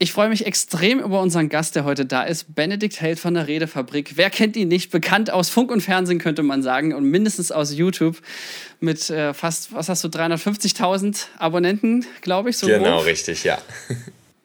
Ich freue mich extrem über unseren Gast, der heute da ist, Benedikt Held von der Redefabrik. Wer kennt ihn nicht? Bekannt aus Funk und Fernsehen, könnte man sagen, und mindestens aus YouTube mit äh, fast, was hast du, 350.000 Abonnenten, glaube ich. So genau, grob. richtig, ja.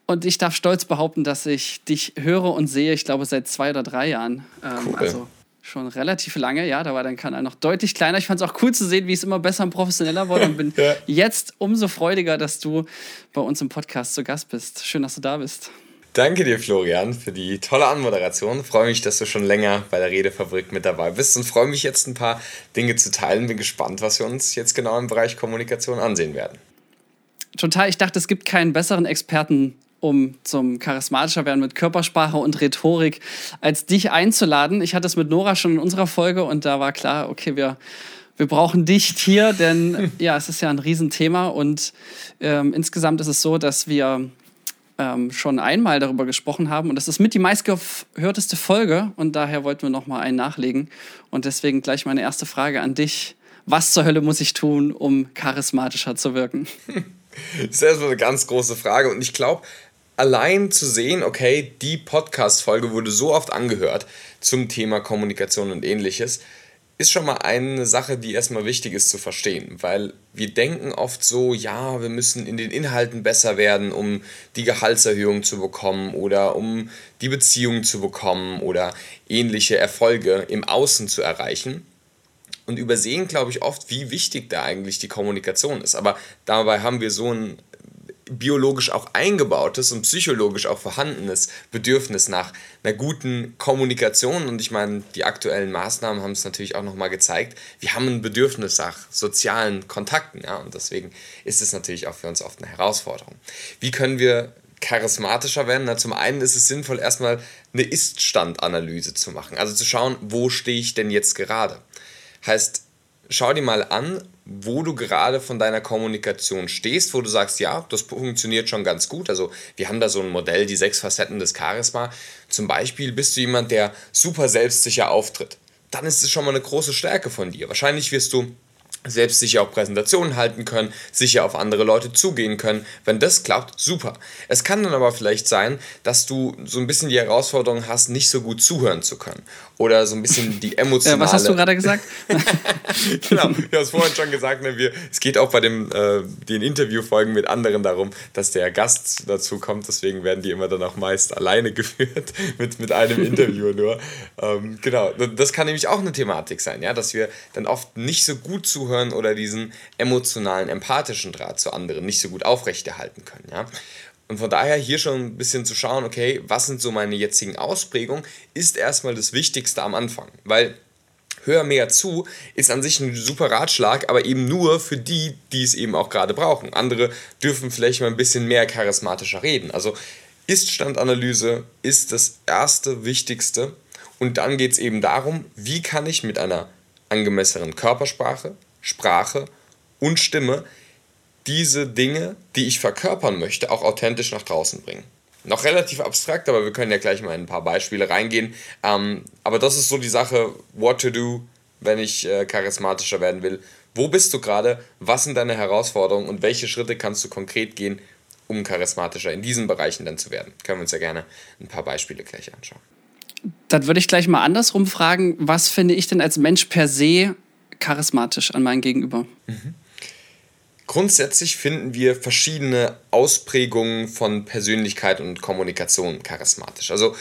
Und ich darf stolz behaupten, dass ich dich höre und sehe, ich glaube, seit zwei oder drei Jahren. Ähm, cool. Also schon relativ lange, ja, da war dein Kanal noch deutlich kleiner. Ich fand es auch cool zu sehen, wie es immer besser und professioneller wurde und bin ja. jetzt umso freudiger, dass du bei uns im Podcast zu Gast bist. Schön, dass du da bist. Danke dir, Florian, für die tolle Anmoderation. Freue mich, dass du schon länger bei der Redefabrik mit dabei bist und freue mich jetzt ein paar Dinge zu teilen. Bin gespannt, was wir uns jetzt genau im Bereich Kommunikation ansehen werden. Total, ich dachte, es gibt keinen besseren Experten um zum charismatischer werden mit Körpersprache und Rhetorik, als dich einzuladen. Ich hatte es mit Nora schon in unserer Folge und da war klar, okay, wir, wir brauchen dich hier, denn ja, es ist ja ein Riesenthema und ähm, insgesamt ist es so, dass wir ähm, schon einmal darüber gesprochen haben und das ist mit die meistgehörteste Folge und daher wollten wir nochmal einen nachlegen und deswegen gleich meine erste Frage an dich. Was zur Hölle muss ich tun, um charismatischer zu wirken? Das ist erstmal eine ganz große Frage und ich glaube, allein zu sehen, okay, die Podcast-Folge wurde so oft angehört zum Thema Kommunikation und ähnliches, ist schon mal eine Sache, die erstmal wichtig ist zu verstehen, weil wir denken oft so, ja, wir müssen in den Inhalten besser werden, um die Gehaltserhöhung zu bekommen oder um die Beziehung zu bekommen oder ähnliche Erfolge im Außen zu erreichen und übersehen, glaube ich, oft, wie wichtig da eigentlich die Kommunikation ist. Aber dabei haben wir so ein biologisch auch eingebautes und psychologisch auch vorhandenes Bedürfnis nach einer guten Kommunikation. Und ich meine, die aktuellen Maßnahmen haben es natürlich auch nochmal gezeigt. Wir haben ein Bedürfnis nach sozialen Kontakten. Ja? Und deswegen ist es natürlich auch für uns oft eine Herausforderung. Wie können wir charismatischer werden? Na, zum einen ist es sinnvoll, erstmal eine Ist-Stand-Analyse zu machen. Also zu schauen, wo stehe ich denn jetzt gerade? Heißt, schau dir mal an, wo du gerade von deiner Kommunikation stehst, wo du sagst, ja, das funktioniert schon ganz gut. Also wir haben da so ein Modell, die sechs Facetten des Charisma. Zum Beispiel bist du jemand, der super selbstsicher auftritt. Dann ist es schon mal eine große Stärke von dir. Wahrscheinlich wirst du selbst sicher auch Präsentationen halten können, sicher auf andere Leute zugehen können. Wenn das klappt, super. Es kann dann aber vielleicht sein, dass du so ein bisschen die Herausforderung hast, nicht so gut zuhören zu können. Oder so ein bisschen die emotionale... Was hast du gerade gesagt? genau, ich habe es vorhin schon gesagt. Ne, wir, es geht auch bei dem, äh, den Interviewfolgen mit anderen darum, dass der Gast dazu kommt. Deswegen werden die immer dann auch meist alleine geführt, mit, mit einem Interview nur. Ähm, genau, das kann nämlich auch eine Thematik sein, ja, dass wir dann oft nicht so gut zuhören Zuhören oder diesen emotionalen, empathischen Draht zu anderen nicht so gut aufrechterhalten können. Ja? Und von daher hier schon ein bisschen zu schauen, okay, was sind so meine jetzigen Ausprägungen, ist erstmal das Wichtigste am Anfang. Weil hör mehr zu ist an sich ein super Ratschlag, aber eben nur für die, die es eben auch gerade brauchen. Andere dürfen vielleicht mal ein bisschen mehr charismatischer reden. Also Ist-Standanalyse ist das erste Wichtigste. Und dann geht es eben darum, wie kann ich mit einer angemessenen Körpersprache, Sprache und Stimme diese Dinge, die ich verkörpern möchte, auch authentisch nach draußen bringen. Noch relativ abstrakt, aber wir können ja gleich mal in ein paar Beispiele reingehen. Ähm, aber das ist so die Sache, what to do, wenn ich äh, charismatischer werden will. Wo bist du gerade? Was sind deine Herausforderungen und welche Schritte kannst du konkret gehen, um charismatischer in diesen Bereichen dann zu werden? Können wir uns ja gerne ein paar Beispiele gleich anschauen. Dann würde ich gleich mal andersrum fragen, was finde ich denn als Mensch per se charismatisch an mein Gegenüber. Mhm. Grundsätzlich finden wir verschiedene Ausprägungen von Persönlichkeit und Kommunikation charismatisch. Also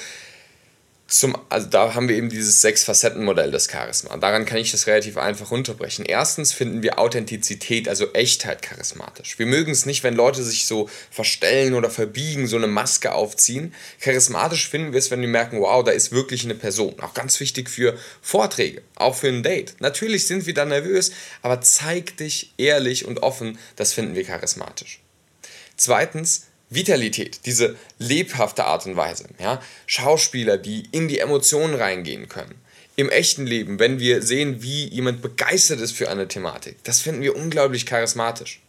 zum, also da haben wir eben dieses Sechs-Facetten-Modell des Charisma. Daran kann ich das relativ einfach runterbrechen. Erstens finden wir Authentizität, also Echtheit charismatisch. Wir mögen es nicht, wenn Leute sich so verstellen oder verbiegen, so eine Maske aufziehen. Charismatisch finden wir es, wenn wir merken, wow, da ist wirklich eine Person. Auch ganz wichtig für Vorträge, auch für ein Date. Natürlich sind wir da nervös, aber zeig dich ehrlich und offen, das finden wir charismatisch. Zweitens, Vitalität, diese lebhafte Art und Weise. Ja? Schauspieler, die in die Emotionen reingehen können. Im echten Leben, wenn wir sehen, wie jemand begeistert ist für eine Thematik, das finden wir unglaublich charismatisch.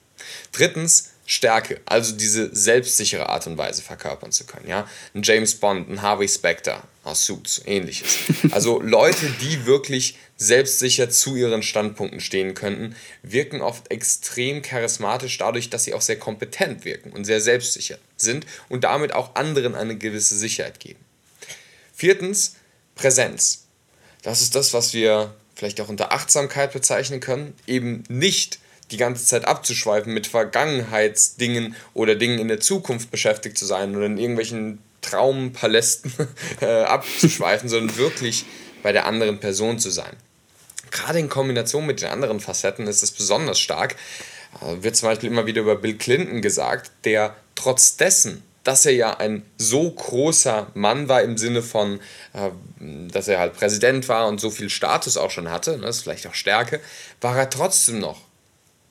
Drittens, Stärke, also diese selbstsichere Art und Weise verkörpern zu können. Ja? Ein James Bond, ein Harvey Specter aus Suits, ähnliches. Also Leute, die wirklich selbstsicher zu ihren Standpunkten stehen könnten, wirken oft extrem charismatisch dadurch, dass sie auch sehr kompetent wirken und sehr selbstsicher sind und damit auch anderen eine gewisse Sicherheit geben. Viertens, Präsenz. Das ist das, was wir vielleicht auch unter Achtsamkeit bezeichnen können, eben nicht die ganze Zeit abzuschweifen, mit Vergangenheitsdingen oder Dingen in der Zukunft beschäftigt zu sein oder in irgendwelchen Traumpalästen äh, abzuschweifen, sondern wirklich bei der anderen Person zu sein. Gerade in Kombination mit den anderen Facetten ist es besonders stark. Äh, wird zum Beispiel immer wieder über Bill Clinton gesagt, der trotz dessen, dass er ja ein so großer Mann war im Sinne von, äh, dass er halt Präsident war und so viel Status auch schon hatte, ne, das ist vielleicht auch Stärke, war er trotzdem noch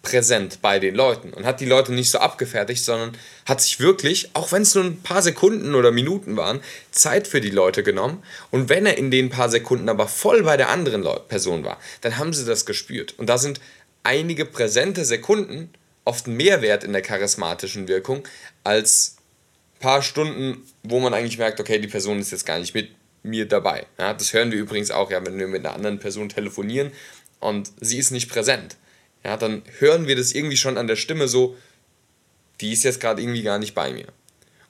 präsent bei den Leuten und hat die Leute nicht so abgefertigt, sondern hat sich wirklich, auch wenn es nur ein paar Sekunden oder Minuten waren, Zeit für die Leute genommen. Und wenn er in den paar Sekunden aber voll bei der anderen Person war, dann haben sie das gespürt. Und da sind einige präsente Sekunden oft mehr wert in der charismatischen Wirkung als paar Stunden, wo man eigentlich merkt, okay, die Person ist jetzt gar nicht mit mir dabei. Ja, das hören wir übrigens auch, ja, wenn wir mit einer anderen Person telefonieren und sie ist nicht präsent ja, dann hören wir das irgendwie schon an der Stimme so, die ist jetzt gerade irgendwie gar nicht bei mir.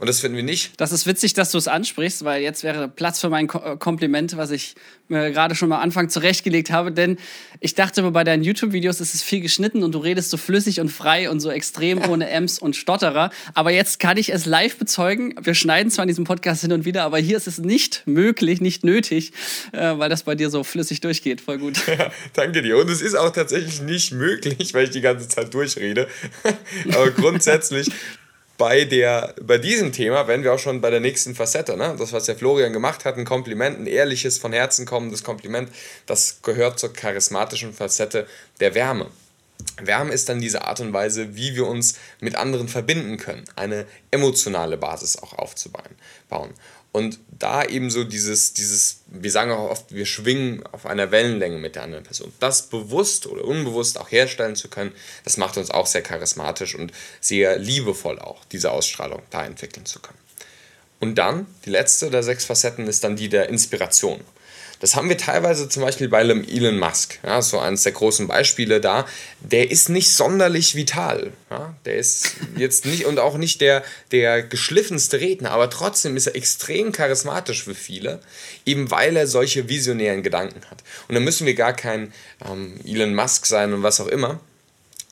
Und das finden wir nicht. Das ist witzig, dass du es ansprichst, weil jetzt wäre Platz für mein äh, Kompliment, was ich mir gerade schon mal Anfang zurechtgelegt habe. Denn ich dachte immer, bei deinen YouTube-Videos ist es viel geschnitten und du redest so flüssig und frei und so extrem ohne Ems und Stotterer. Aber jetzt kann ich es live bezeugen. Wir schneiden zwar in diesem Podcast hin und wieder, aber hier ist es nicht möglich, nicht nötig, äh, weil das bei dir so flüssig durchgeht. Voll gut. Ja, danke dir. Und es ist auch tatsächlich nicht möglich, weil ich die ganze Zeit durchrede. aber grundsätzlich bei, der, bei diesem Thema werden wir auch schon bei der nächsten Facette. Ne? Das, was der Florian gemacht hat, ein Kompliment, ein ehrliches, von Herzen kommendes Kompliment, das gehört zur charismatischen Facette der Wärme. Wärme ist dann diese Art und Weise, wie wir uns mit anderen verbinden können, eine emotionale Basis auch aufzubauen. Und da eben so dieses, dieses, wir sagen auch oft, wir schwingen auf einer Wellenlänge mit der anderen Person. Das bewusst oder unbewusst auch herstellen zu können, das macht uns auch sehr charismatisch und sehr liebevoll auch, diese Ausstrahlung da entwickeln zu können. Und dann, die letzte der sechs Facetten ist dann die der Inspiration. Das haben wir teilweise zum Beispiel bei Elon Musk, ja, so eines der großen Beispiele da. Der ist nicht sonderlich vital. Ja, der ist jetzt nicht und auch nicht der, der geschliffenste Redner, aber trotzdem ist er extrem charismatisch für viele, eben weil er solche visionären Gedanken hat. Und da müssen wir gar kein ähm, Elon Musk sein und was auch immer,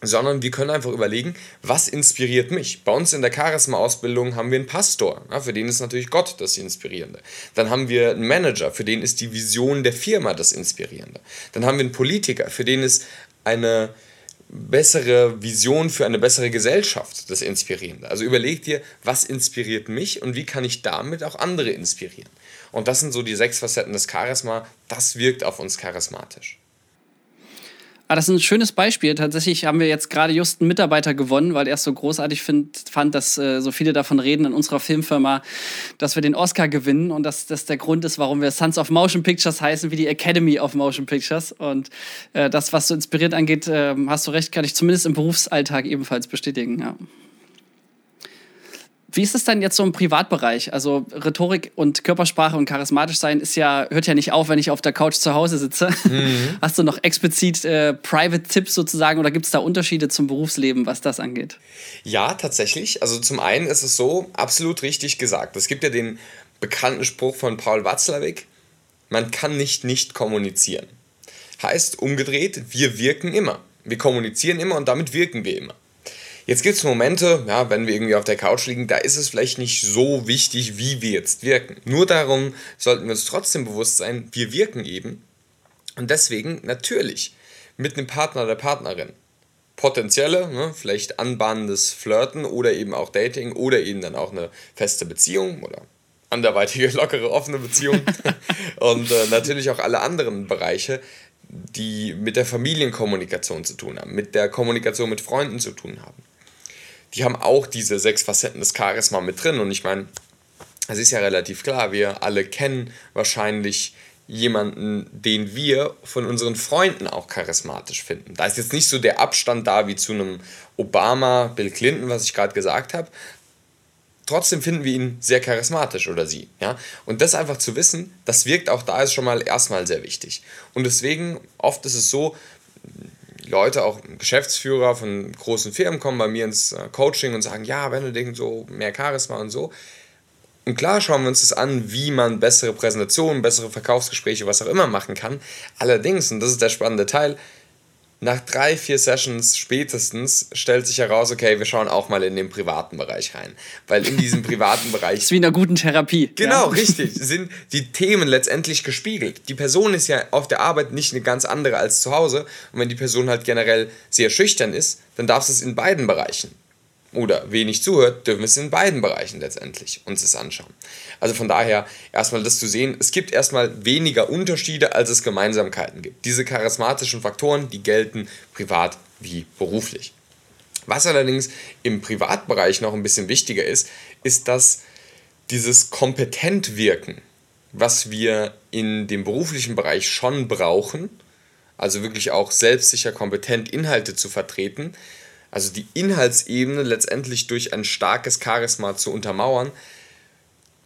sondern wir können einfach überlegen, was inspiriert mich. Bei uns in der Charisma-Ausbildung haben wir einen Pastor, ja, für den ist natürlich Gott das Inspirierende. Dann haben wir einen Manager, für den ist die Vision der Firma das Inspirierende. Dann haben wir einen Politiker, für den ist eine bessere Vision für eine bessere Gesellschaft das Inspirierende. Also überleg dir, was inspiriert mich und wie kann ich damit auch andere inspirieren. Und das sind so die sechs Facetten des Charisma, das wirkt auf uns charismatisch. Aber ah, das ist ein schönes Beispiel. Tatsächlich haben wir jetzt gerade just einen Mitarbeiter gewonnen, weil er es so großartig find, fand, dass äh, so viele davon reden in unserer Filmfirma, dass wir den Oscar gewinnen und dass das der Grund ist, warum wir Sons of Motion Pictures heißen, wie die Academy of Motion Pictures. Und äh, das, was so inspiriert angeht, äh, hast du recht, kann ich zumindest im Berufsalltag ebenfalls bestätigen. Ja. Wie ist es denn jetzt so im Privatbereich? Also Rhetorik und Körpersprache und charismatisch sein ist ja, hört ja nicht auf, wenn ich auf der Couch zu Hause sitze. Mhm. Hast du noch explizit äh, Private-Tipps sozusagen oder gibt es da Unterschiede zum Berufsleben, was das angeht? Ja, tatsächlich. Also zum einen ist es so, absolut richtig gesagt. Es gibt ja den bekannten Spruch von Paul Watzlawick, man kann nicht nicht kommunizieren. Heißt umgedreht, wir wirken immer. Wir kommunizieren immer und damit wirken wir immer. Jetzt gibt es Momente, ja, wenn wir irgendwie auf der Couch liegen, da ist es vielleicht nicht so wichtig, wie wir jetzt wirken. Nur darum sollten wir uns trotzdem bewusst sein, wir wirken eben. Und deswegen natürlich mit einem Partner oder Partnerin. Potenzielle, ne, vielleicht anbahnendes Flirten oder eben auch Dating oder eben dann auch eine feste Beziehung oder anderweitige, lockere, offene Beziehung. und äh, natürlich auch alle anderen Bereiche, die mit der Familienkommunikation zu tun haben, mit der Kommunikation mit Freunden zu tun haben die haben auch diese sechs Facetten des Charisma mit drin. Und ich meine, es ist ja relativ klar, wir alle kennen wahrscheinlich jemanden, den wir von unseren Freunden auch charismatisch finden. Da ist jetzt nicht so der Abstand da wie zu einem Obama, Bill Clinton, was ich gerade gesagt habe. Trotzdem finden wir ihn sehr charismatisch oder sie. Ja? Und das einfach zu wissen, das wirkt auch da ist schon mal erstmal sehr wichtig. Und deswegen, oft ist es so, Leute, auch Geschäftsführer von großen Firmen kommen bei mir ins äh, Coaching und sagen, ja, Benedikt, so mehr Charisma und so. Und klar schauen wir uns das an, wie man bessere Präsentationen, bessere Verkaufsgespräche, was auch immer machen kann. Allerdings, und das ist der spannende Teil, nach drei, vier Sessions spätestens stellt sich heraus, okay, wir schauen auch mal in den privaten Bereich rein. Weil in diesem privaten Bereich. das ist wie in einer guten Therapie. Genau, ja. richtig. Sind die Themen letztendlich gespiegelt. Die Person ist ja auf der Arbeit nicht eine ganz andere als zu Hause. Und wenn die Person halt generell sehr schüchtern ist, dann darf es in beiden Bereichen oder wenig zuhört, dürfen wir es in beiden Bereichen letztendlich uns das anschauen. Also von daher erstmal das zu sehen, es gibt erstmal weniger Unterschiede, als es Gemeinsamkeiten gibt. Diese charismatischen Faktoren, die gelten privat wie beruflich. Was allerdings im Privatbereich noch ein bisschen wichtiger ist, ist, dass dieses kompetent wirken, was wir in dem beruflichen Bereich schon brauchen, also wirklich auch selbstsicher kompetent Inhalte zu vertreten, also die Inhaltsebene letztendlich durch ein starkes Charisma zu untermauern,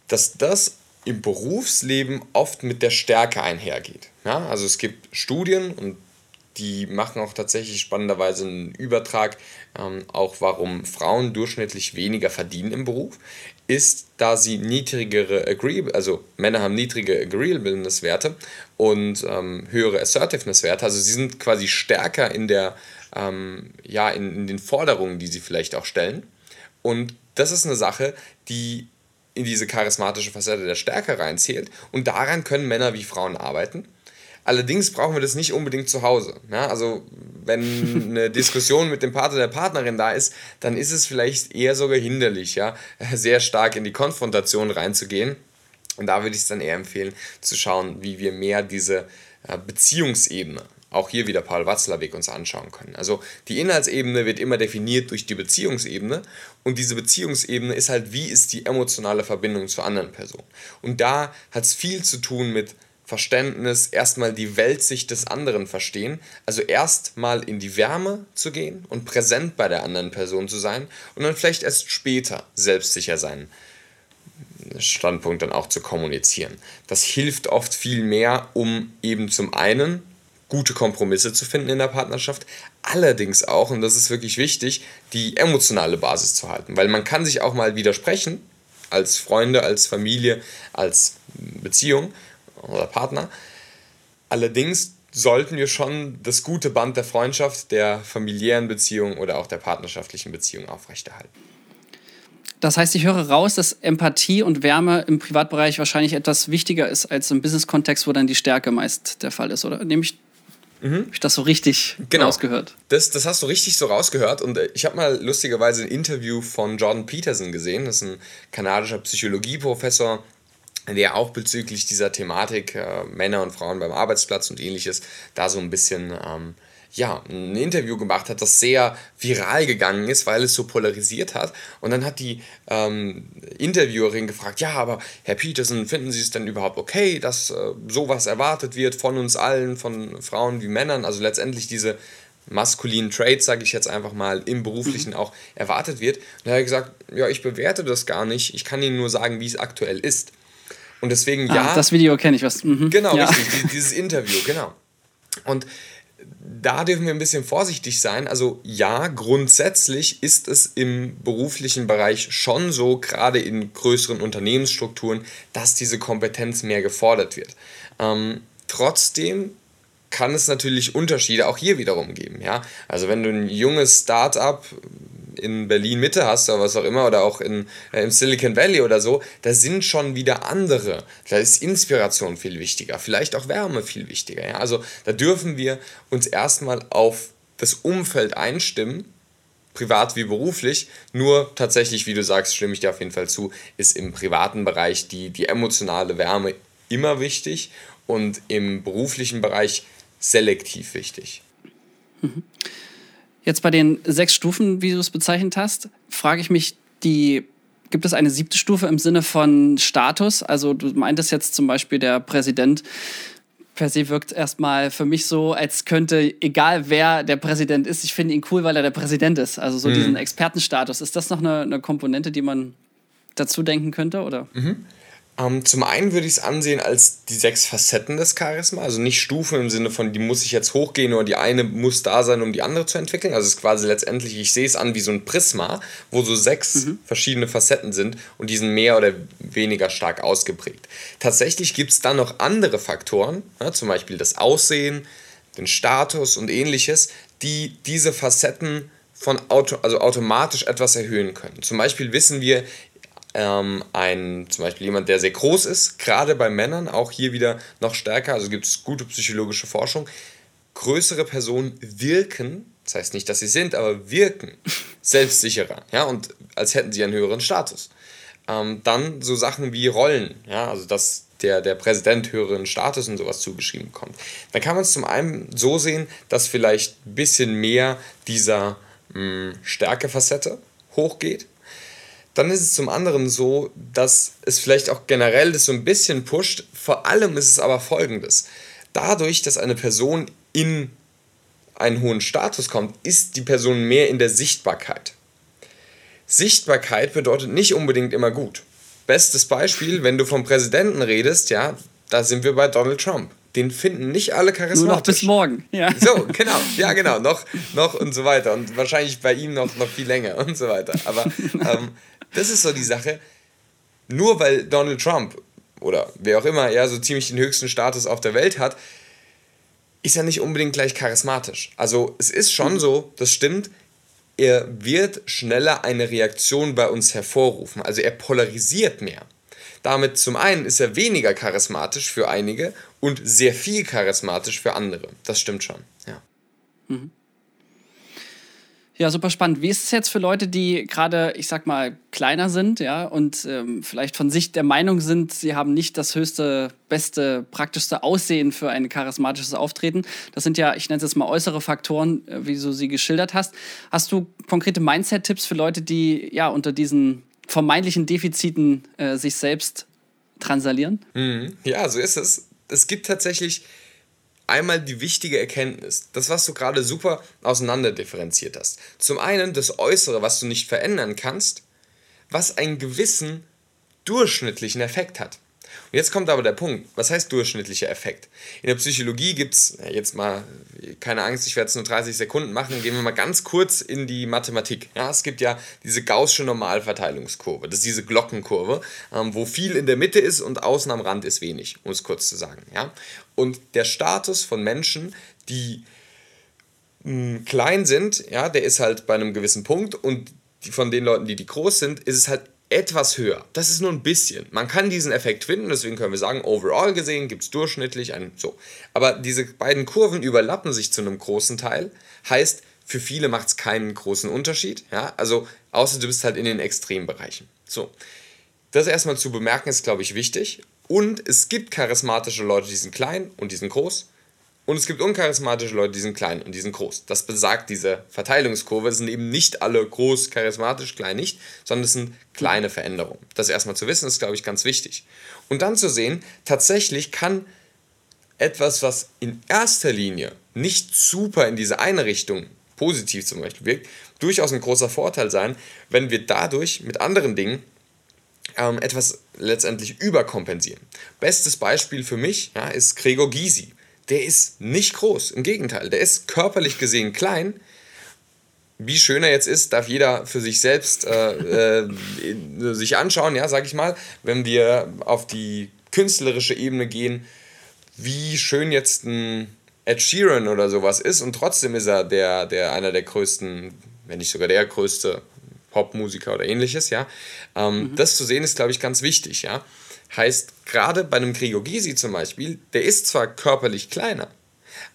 dass das im Berufsleben oft mit der Stärke einhergeht. Ja, also es gibt Studien und die machen auch tatsächlich spannenderweise einen Übertrag, ähm, auch warum Frauen durchschnittlich weniger verdienen im Beruf, ist, da sie niedrigere Agreeable, also Männer haben niedrige Agreeableness-Werte und ähm, höhere Assertiveness-Werte, also sie sind quasi stärker in der ähm, ja, in, in den Forderungen, die sie vielleicht auch stellen. Und das ist eine Sache, die in diese charismatische Facette der Stärke reinzählt. Und daran können Männer wie Frauen arbeiten. Allerdings brauchen wir das nicht unbedingt zu Hause. Ja, also wenn eine Diskussion mit dem Partner der Partnerin da ist, dann ist es vielleicht eher sogar hinderlich, ja, sehr stark in die Konfrontation reinzugehen. Und da würde ich es dann eher empfehlen, zu schauen, wie wir mehr diese äh, Beziehungsebene auch hier wieder Paul Watzlawick uns anschauen können. Also die Inhaltsebene wird immer definiert durch die Beziehungsebene und diese Beziehungsebene ist halt, wie ist die emotionale Verbindung zur anderen Person. Und da hat es viel zu tun mit Verständnis, erstmal die Weltsicht des anderen verstehen, also erstmal in die Wärme zu gehen und präsent bei der anderen Person zu sein und dann vielleicht erst später selbstsicher sein. Standpunkt dann auch zu kommunizieren. Das hilft oft viel mehr, um eben zum einen gute Kompromisse zu finden in der Partnerschaft, allerdings auch, und das ist wirklich wichtig, die emotionale Basis zu halten, weil man kann sich auch mal widersprechen, als Freunde, als Familie, als Beziehung oder Partner. Allerdings sollten wir schon das gute Band der Freundschaft, der familiären Beziehung oder auch der partnerschaftlichen Beziehung aufrechterhalten. Das heißt, ich höre raus, dass Empathie und Wärme im Privatbereich wahrscheinlich etwas wichtiger ist als im Business-Kontext, wo dann die Stärke meist der Fall ist, oder? Nehme ich Mhm. Habe ich das so richtig genau. rausgehört? Das, das hast du richtig so rausgehört. Und äh, ich habe mal lustigerweise ein Interview von Jordan Peterson gesehen. Das ist ein kanadischer Psychologieprofessor, der auch bezüglich dieser Thematik äh, Männer und Frauen beim Arbeitsplatz und ähnliches da so ein bisschen ähm, ja, ein Interview gemacht hat, das sehr viral gegangen ist, weil es so polarisiert hat. Und dann hat die ähm, Interviewerin gefragt, ja, aber Herr Peterson, finden Sie es denn überhaupt okay, dass äh, sowas erwartet wird von uns allen, von Frauen wie Männern? Also letztendlich diese maskulinen Traits, sage ich jetzt einfach mal, im beruflichen mhm. auch erwartet wird. Und da hat er gesagt, ja, ich bewerte das gar nicht, ich kann Ihnen nur sagen, wie es aktuell ist. Und deswegen, ah, ja. Das Video kenne ich was. Mhm. Genau, ja. richtig, dieses Interview, genau. Und da dürfen wir ein bisschen vorsichtig sein. Also ja, grundsätzlich ist es im beruflichen Bereich schon so, gerade in größeren Unternehmensstrukturen, dass diese Kompetenz mehr gefordert wird. Ähm, trotzdem kann es natürlich Unterschiede auch hier wiederum geben. Ja? Also wenn du ein junges Start-up in Berlin Mitte hast oder was auch immer oder auch in, äh, im Silicon Valley oder so, da sind schon wieder andere. Da ist Inspiration viel wichtiger, vielleicht auch Wärme viel wichtiger. Ja? Also da dürfen wir uns erstmal auf das Umfeld einstimmen, privat wie beruflich. Nur tatsächlich, wie du sagst, stimme ich dir auf jeden Fall zu, ist im privaten Bereich die, die emotionale Wärme immer wichtig und im beruflichen Bereich selektiv wichtig. Mhm. Jetzt bei den sechs Stufen, wie du es bezeichnet hast, frage ich mich, die, gibt es eine siebte Stufe im Sinne von Status? Also du meintest jetzt zum Beispiel, der Präsident per se wirkt erstmal für mich so, als könnte, egal wer der Präsident ist, ich finde ihn cool, weil er der Präsident ist. Also so mhm. diesen Expertenstatus. Ist das noch eine, eine, Komponente, die man dazu denken könnte? Oder? Mhm. Ähm, zum einen würde ich es ansehen als die sechs Facetten des Charisma, also nicht Stufen im Sinne von, die muss ich jetzt hochgehen oder die eine muss da sein, um die andere zu entwickeln. Also es ist quasi letztendlich, ich sehe es an wie so ein Prisma, wo so sechs mhm. verschiedene Facetten sind und die sind mehr oder weniger stark ausgeprägt. Tatsächlich gibt es dann noch andere Faktoren, ja, zum Beispiel das Aussehen, den Status und ähnliches, die diese Facetten von auto, also automatisch etwas erhöhen können. Zum Beispiel wissen wir, ähm, ein, zum Beispiel jemand, der sehr groß ist, gerade bei Männern, auch hier wieder noch stärker, also gibt es gute psychologische Forschung, größere Personen wirken, das heißt nicht, dass sie sind, aber wirken selbstsicherer, ja, und als hätten sie einen höheren Status. Ähm, dann so Sachen wie Rollen, ja, also dass der, der Präsident höheren Status und sowas zugeschrieben bekommt. Dann kann man es zum einen so sehen, dass vielleicht ein bisschen mehr dieser mh, hm, Stärkefacette hochgeht, dann ist es zum anderen so, dass es vielleicht auch generell das so ein bisschen pusht. Vor allem ist es aber folgendes. Dadurch, dass eine Person in einen hohen Status kommt, ist die Person mehr in der Sichtbarkeit. Sichtbarkeit bedeutet nicht unbedingt immer gut. Bestes Beispiel, wenn du vom Präsidenten redest, ja, da sind wir bei Donald Trump. Den finden nicht alle charismatisch. Nur noch bis morgen, ja. So, genau, ja, genau, noch, noch und so weiter. Und wahrscheinlich bei ihm noch, noch viel länger und so weiter. Aber ähm, das ist so die Sache. Nur weil Donald Trump oder wer auch immer ja so ziemlich den höchsten Status auf der Welt hat, ist er nicht unbedingt gleich charismatisch. Also es ist schon so, das stimmt, er wird schneller eine Reaktion bei uns hervorrufen. Also er polarisiert mehr. Damit zum einen ist er weniger charismatisch für einige und sehr viel charismatisch für andere. Das stimmt schon, ja. Mhm. Ja, super spannend. Wie ist es jetzt für Leute, die gerade, ich sag mal, kleiner sind, ja, und ähm, vielleicht von sich der Meinung sind, sie haben nicht das höchste, beste, praktischste Aussehen für ein charismatisches Auftreten? Das sind ja, ich nenne es jetzt mal äußere Faktoren, äh, wie du sie geschildert hast. Hast du konkrete Mindset-Tipps für Leute, die ja unter diesen vermeintlichen Defiziten äh, sich selbst transalieren? Mhm. Ja, so ist es. Es gibt tatsächlich einmal die wichtige Erkenntnis, das, was du gerade super auseinander differenziert hast. Zum einen das Äußere, was du nicht verändern kannst, was einen gewissen durchschnittlichen Effekt hat. Und jetzt kommt aber der Punkt, was heißt durchschnittlicher Effekt? In der Psychologie gibt es, jetzt mal, keine Angst, ich werde es nur 30 Sekunden machen, gehen wir mal ganz kurz in die Mathematik. Ja, es gibt ja diese gaußsche Normalverteilungskurve, das ist diese Glockenkurve, ähm, wo viel in der Mitte ist und außen am Rand ist wenig, um es kurz zu sagen. Ja? Und der Status von Menschen, die mh, hm, klein sind, ja, der ist halt bei einem gewissen Punkt und von den Leuten, die, die groß sind, ist es halt etwas höher. Das ist nur ein bisschen. Man kann diesen Effekt finden, deswegen können wir sagen, overall gesehen gibt es durchschnittlich ein so. Aber diese beiden Kurven überlappen sich zu einem großen Teil. Heißt, für viele macht es keinen großen Unterschied. Ja? Also, außer du bist halt in den Extrembereichen. So. Das erstmal zu bemerken ist, glaube ich, wichtig. Und es gibt charismatische Leute, die sind klein und die sind groß. Und es gibt uncharismatische Leute, die sind klein und die sind groß. Das besagt diese Verteilungskurve. Es sind eben nicht alle groß, charismatisch, klein nicht, sondern es sind kleine Veränderungen. Das erstmal zu wissen, ist, glaube ich, ganz wichtig. Und dann zu sehen, tatsächlich kann etwas, was in erster Linie nicht super in diese eine Richtung, positiv zum Beispiel wirkt, durchaus ein großer Vorteil sein, wenn wir dadurch mit anderen Dingen ähm, etwas letztendlich überkompensieren. Bestes Beispiel für mich ja, ist Gregor Gysi der ist nicht groß. Im Gegenteil, der ist körperlich gesehen klein. Wie schön er jetzt ist, darf jeder für sich selbst äh, äh, sich anschauen, ja, sag ich mal. Wenn wir auf die künstlerische Ebene gehen, wie schön jetzt ein Ed Sheeran oder sowas ist und trotzdem ist er der, der einer der größten, wenn nicht sogar der größte Popmusiker oder ähnliches, ja. Ähm, mhm. Das zu sehen ist, glaube ich, ganz wichtig, ja. Heißt, gerade bei einem Gregor Gysi zum Beispiel, der ist zwar körperlich kleiner,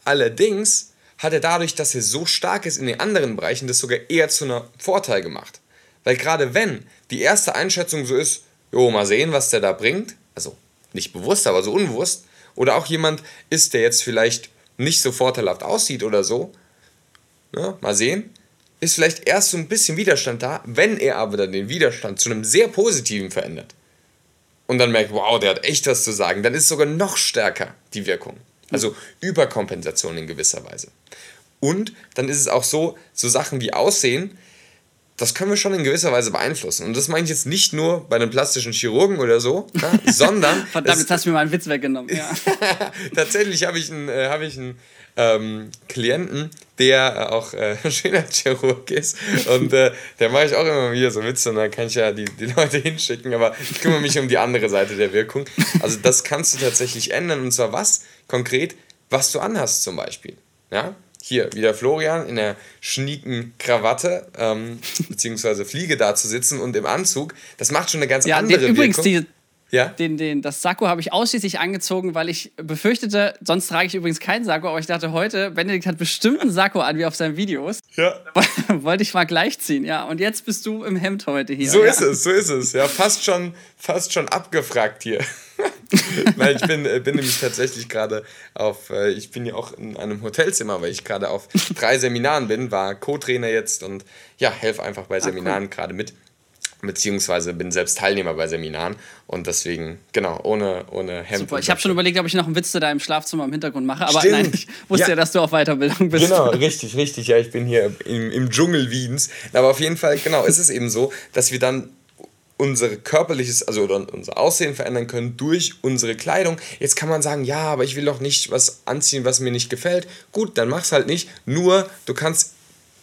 allerdings hat er dadurch, dass er so stark ist in den anderen Bereichen, das sogar eher zu einem Vorteil gemacht. Weil gerade wenn die erste Einschätzung so ist, jo, mal sehen, was der da bringt, also nicht bewusst, aber so unbewusst, oder auch jemand ist, der jetzt vielleicht nicht so vorteilhaft aussieht oder so, ne, mal sehen, ist vielleicht erst so ein bisschen Widerstand da, wenn er aber dann den Widerstand zu einem sehr positiven verändert und dann merkt, wow, der hat echt was zu sagen, dann ist es sogar noch stärker die Wirkung. Also Überkompensation in gewisser Weise. Und dann ist es auch so, so Sachen wie Aussehen, das können wir schon in gewisser Weise beeinflussen. Und das meine ich jetzt nicht nur bei einem plastischen Chirurgen oder so, sondern. Verdammt, jetzt hast du mir mal einen Witz weggenommen. Ja. Tatsächlich habe ich einen, äh, hab ich einen ähm, Klienten, der auch äh, Schönheitschirurg ist. Und äh, der mache ich auch immer wieder so Witze und dann kann ich ja die, die Leute hinschicken. Aber ich kümmere mich um die andere Seite der Wirkung. Also, das kannst du tatsächlich ändern. Und zwar was? Konkret, was du anhast zum Beispiel. Ja? hier wieder Florian in der schnieken Krawatte, ähm, beziehungsweise Fliege da zu sitzen und im Anzug, das macht schon eine ganz ja, andere den, übrigens, Wirkung. Die, ja? Den, den, das Sakko habe ich ausschließlich angezogen, weil ich befürchtete, sonst trage ich übrigens keinen Sakko, aber ich dachte heute, Benedikt hat bestimmt einen Sakko an, wie auf seinen Videos. Ja. Wollte ich mal gleichziehen, ja. Und jetzt bist du im Hemd heute hier. So ja. ist es, so ist es. Ja, fast schon, fast schon abgefragt hier. Nein, ich bin, äh, bin nämlich tatsächlich gerade auf, äh, ich bin ja auch in einem Hotelzimmer, weil ich gerade auf drei Seminaren bin, war Co-Trainer jetzt und ja, helfe einfach bei Seminaren cool. gerade mit. Beziehungsweise bin selbst Teilnehmer bei Seminaren und deswegen, genau, ohne, ohne Hemd. Super. Ich habe schon überlegt, ob ich noch einen Witz zu deinem Schlafzimmer im Hintergrund mache, aber Stimmt. nein, ich wusste ja. ja. dass du auf Weiterbildung bist. Genau, richtig, richtig. Ja, ich bin hier im, im Dschungel Wiens. Aber auf jeden Fall, genau, ist es eben so, dass wir dann unser körperliches, also unser Aussehen verändern können durch unsere Kleidung. Jetzt kann man sagen, ja, aber ich will doch nicht was anziehen, was mir nicht gefällt. Gut, dann mach's halt nicht. Nur, du kannst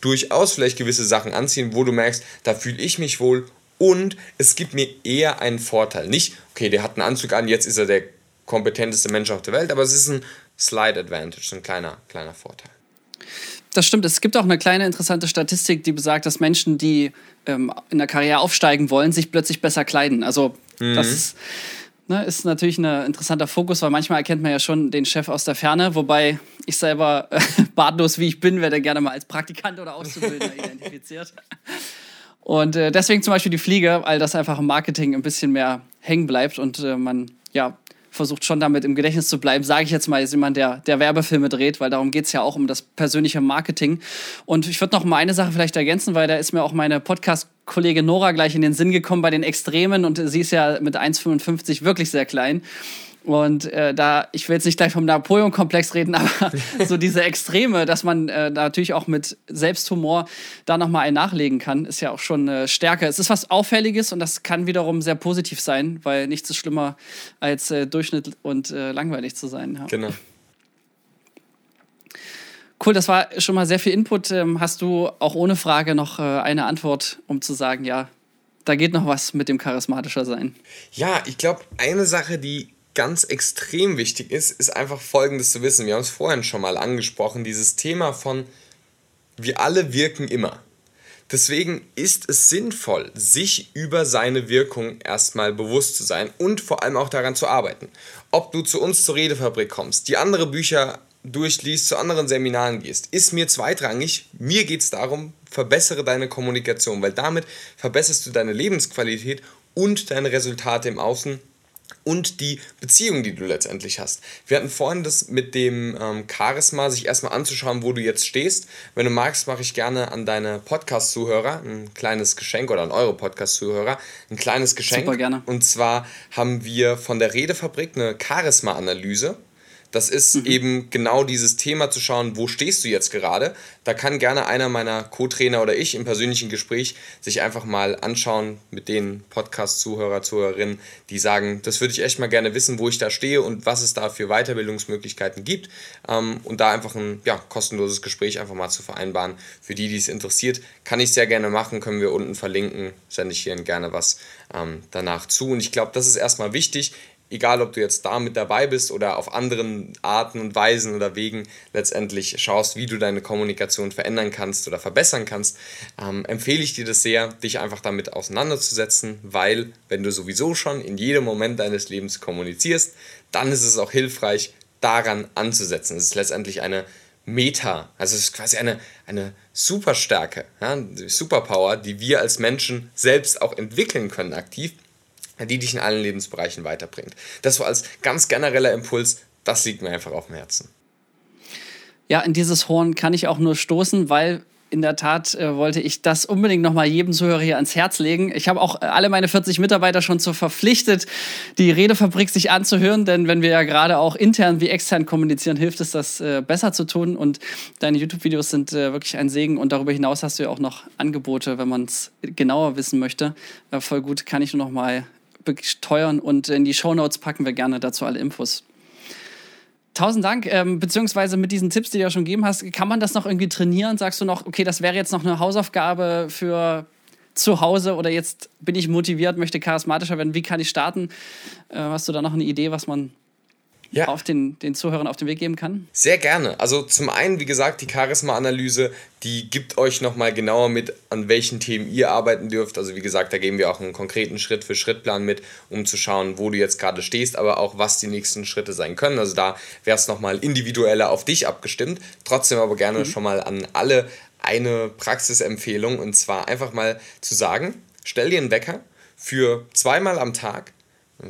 durchaus vielleicht gewisse Sachen anziehen, wo du merkst, da fühle ich mich wohl und es gibt mir eher einen Vorteil. Nicht, okay, der hat einen Anzug an, jetzt ist er der kompetenteste Mensch auf der Welt, aber es ist ein Slide Advantage, ein kleiner, kleiner Vorteil das stimmt. Es gibt auch eine kleine interessante Statistik, die besagt, dass Menschen, die ähm, in der Karriere aufsteigen wollen, sich plötzlich besser kleiden. Also mhm. das ist, ne, ist natürlich ein interessanter Fokus, weil manchmal erkennt man ja schon den Chef aus der Ferne, wobei ich selber äh, bartlos wie ich bin, werde gerne mal als Praktikant oder Auszubildender identifiziert. Und äh, deswegen zum Beispiel die Fliege, weil das einfach im Marketing ein bisschen mehr hängen bleibt und äh, man ja versucht schon damit im Gedächtnis zu bleiben, sage ich jetzt mal, ist jemand, der, der Werbefilme dreht, weil darum geht es ja auch um das persönliche Marketing. Und ich würde noch mal eine Sache vielleicht ergänzen, weil da ist mir auch meine Podcast-Kollegin Nora gleich in den Sinn gekommen bei den Extremen und sie ist ja mit 1,55 wirklich sehr klein. Und äh, da, ich will jetzt nicht gleich vom Napoleon-Komplex reden, aber so diese Extreme, dass man äh, natürlich auch mit Selbsthumor da nochmal einen nachlegen kann, ist ja auch schon äh, stärker. Es ist was Auffälliges und das kann wiederum sehr positiv sein, weil nichts ist schlimmer als äh, Durchschnitt und äh, langweilig zu sein. Ja. Genau. Cool, das war schon mal sehr viel Input. Ähm, hast du auch ohne Frage noch äh, eine Antwort, um zu sagen, ja, da geht noch was mit dem charismatischer sein? Ja, ich glaube, eine Sache, die ganz extrem wichtig ist, ist einfach Folgendes zu wissen. Wir haben es vorhin schon mal angesprochen, dieses Thema von wir alle wirken immer. Deswegen ist es sinnvoll, sich über seine Wirkung erstmal bewusst zu sein und vor allem auch daran zu arbeiten. Ob du zu uns zur Redefabrik kommst, die andere Bücher durchliest, zu anderen Seminaren gehst, ist mir zweitrangig. Mir geht es darum, verbessere deine Kommunikation, weil damit verbesserst du deine Lebensqualität und deine Resultate im Außen und die Beziehung, die du letztendlich hast. Wir hatten vorhin das mit dem ähm, Charisma, sich erstmal anzuschauen, wo du jetzt stehst. Wenn du magst, mache ich gerne an deine Podcast-Zuhörer ein kleines Geschenk oder an eure Podcast-Zuhörer ein kleines Geschenk. Super gerne. Und zwar haben wir von der Redefabrik eine Charisma-Analyse das ist mhm. eben genau dieses Thema zu schauen, wo stehst du jetzt gerade. Da kann gerne einer meiner Co-Trainer oder ich im persönlichen Gespräch sich einfach mal anschauen mit den Podcast-Zuhörer, Zuhörerinnen, die sagen, das würde ich echt mal gerne wissen, wo ich da stehe und was es da für Weiterbildungsmöglichkeiten gibt. Ähm, und da einfach ein ja, kostenloses Gespräch einfach mal zu vereinbaren. Für die, die es interessiert, kann ich sehr gerne machen, können wir unten verlinken, sende ich hier gerne was ähm, danach zu. Und ich glaube, das ist erstmal wichtig egal ob du jetzt da mit dabei bist oder auf anderen Arten und Weisen oder Wegen letztendlich schaust, wie du deine Kommunikation verändern kannst oder verbessern kannst, ähm, empfehle ich dir das sehr, dich einfach damit auseinanderzusetzen, weil wenn du sowieso schon in jedem Moment deines Lebens kommunizierst, dann ist es auch hilfreich, daran anzusetzen. Es ist letztendlich eine Meta, also es ist quasi eine, eine Superstärke, ja, Superpower, die wir als Menschen selbst auch entwickeln können aktiv die dich in allen Lebensbereichen weiterbringt. Das so als ganz genereller Impuls, das liegt mir einfach auf dem Herzen. Ja, in dieses Horn kann ich auch nur stoßen, weil in der Tat äh, wollte ich das unbedingt nochmal jedem Zuhörer hier ans Herz legen. Ich habe auch äh, alle meine 40 Mitarbeiter schon so verpflichtet, die Redefabrik sich anzuhören, denn wenn wir ja gerade auch intern wie extern kommunizieren, hilft es, das äh, besser zu tun. Und deine YouTube-Videos sind äh, wirklich ein Segen. Und darüber hinaus hast du ja auch noch Angebote, wenn man es genauer wissen möchte. Äh, voll gut, kann ich nur noch mal besteuern und in die Shownotes packen wir gerne dazu alle Infos. Tausend Dank. Ähm, beziehungsweise mit diesen Tipps, die du ja schon gegeben hast, kann man das noch irgendwie trainieren? Sagst du noch, okay, das wäre jetzt noch eine Hausaufgabe für zu Hause oder jetzt bin ich motiviert, möchte charismatischer werden. Wie kann ich starten? Äh, hast du da noch eine Idee, was man ja. auf den, den Zuhörern auf den Weg geben kann? Sehr gerne. Also zum einen, wie gesagt, die Charisma-Analyse, die gibt euch nochmal genauer mit, an welchen Themen ihr arbeiten dürft. Also wie gesagt, da geben wir auch einen konkreten Schritt-für-Schritt-Plan mit, um zu schauen, wo du jetzt gerade stehst, aber auch was die nächsten Schritte sein können. Also da wäre es nochmal individueller auf dich abgestimmt. Trotzdem aber gerne mhm. schon mal an alle eine Praxisempfehlung und zwar einfach mal zu sagen, stell dir einen Wecker für zweimal am Tag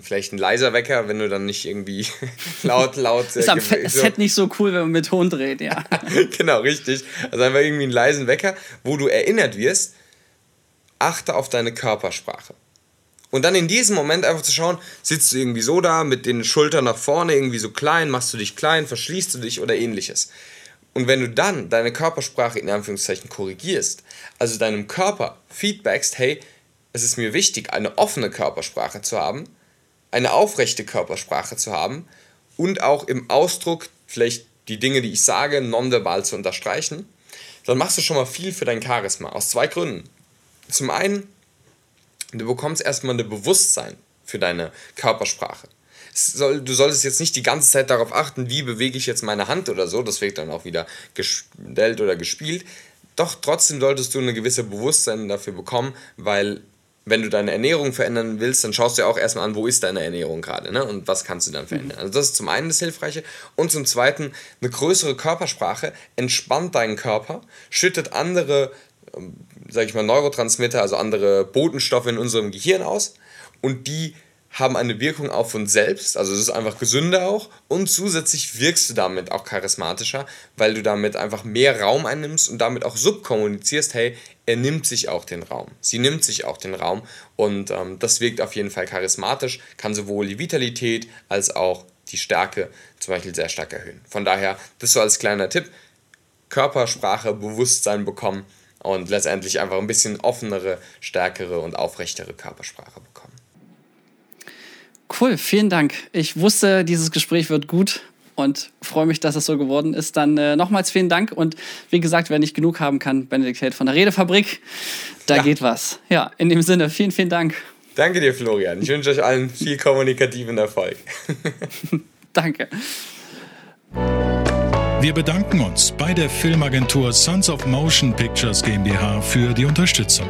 Vielleicht ein leiser Wecker, wenn du dann nicht irgendwie laut, laut. Ist am Set nicht so cool, wenn man mit Ton dreht, ja. genau, richtig. Also einfach irgendwie einen leisen Wecker, wo du erinnert wirst, achte auf deine Körpersprache. Und dann in diesem Moment einfach zu schauen, sitzt du irgendwie so da, mit den Schultern nach vorne, irgendwie so klein, machst du dich klein, verschließt du dich oder ähnliches. Und wenn du dann deine Körpersprache in Anführungszeichen korrigierst, also deinem Körper feedbackst, hey, es ist mir wichtig, eine offene Körpersprache zu haben, eine aufrechte Körpersprache zu haben und auch im Ausdruck vielleicht die Dinge, die ich sage, nonverbal zu unterstreichen, dann machst du schon mal viel für dein Charisma. Aus zwei Gründen. Zum einen, du bekommst erstmal ein Bewusstsein für deine Körpersprache. Soll, du solltest jetzt nicht die ganze Zeit darauf achten, wie bewege ich jetzt meine Hand oder so, das wird dann auch wieder gestellt oder gespielt. Doch trotzdem solltest du eine gewisse Bewusstsein dafür bekommen, weil wenn du deine Ernährung verändern willst, dann schaust du ja auch erstmal an, wo ist deine Ernährung gerade ne? und was kannst du dann verändern. Also das ist zum einen das Hilfreiche und zum zweiten eine größere Körpersprache entspannt deinen Körper, schüttet andere, ähm, sag ich mal, Neurotransmitter, also andere Botenstoffe in unserem Gehirn aus und die haben eine Wirkung auf uns selbst, also es ist einfach gesünder auch und zusätzlich wirkst du damit auch charismatischer, weil du damit einfach mehr Raum einnimmst und damit auch subkommunizierst, hey, er nimmt sich auch den Raum, sie nimmt sich auch den Raum und ähm, das wirkt auf jeden Fall charismatisch, kann sowohl die Vitalität als auch die Stärke zum Beispiel sehr stark erhöhen. Von daher, das so als kleiner Tipp, Körpersprache, Bewusstsein bekommen und letztendlich einfach ein bisschen offenere, stärkere und aufrechtere Körpersprache bekommen. Cool, vielen Dank. Ich wusste, dieses Gespräch wird gut und freue mich, dass es so geworden ist. Dann äh, nochmals vielen Dank und wie gesagt, wer nicht genug haben kann, Benedikt Held von der Redefabrik, da ja. geht was. Ja, in dem Sinne, vielen, vielen Dank. Danke dir, Florian. Ich wünsche euch allen viel kommunikativen Erfolg. Danke. Wir bedanken uns bei der Filmagentur Sons of Motion Pictures GmbH für die Unterstützung.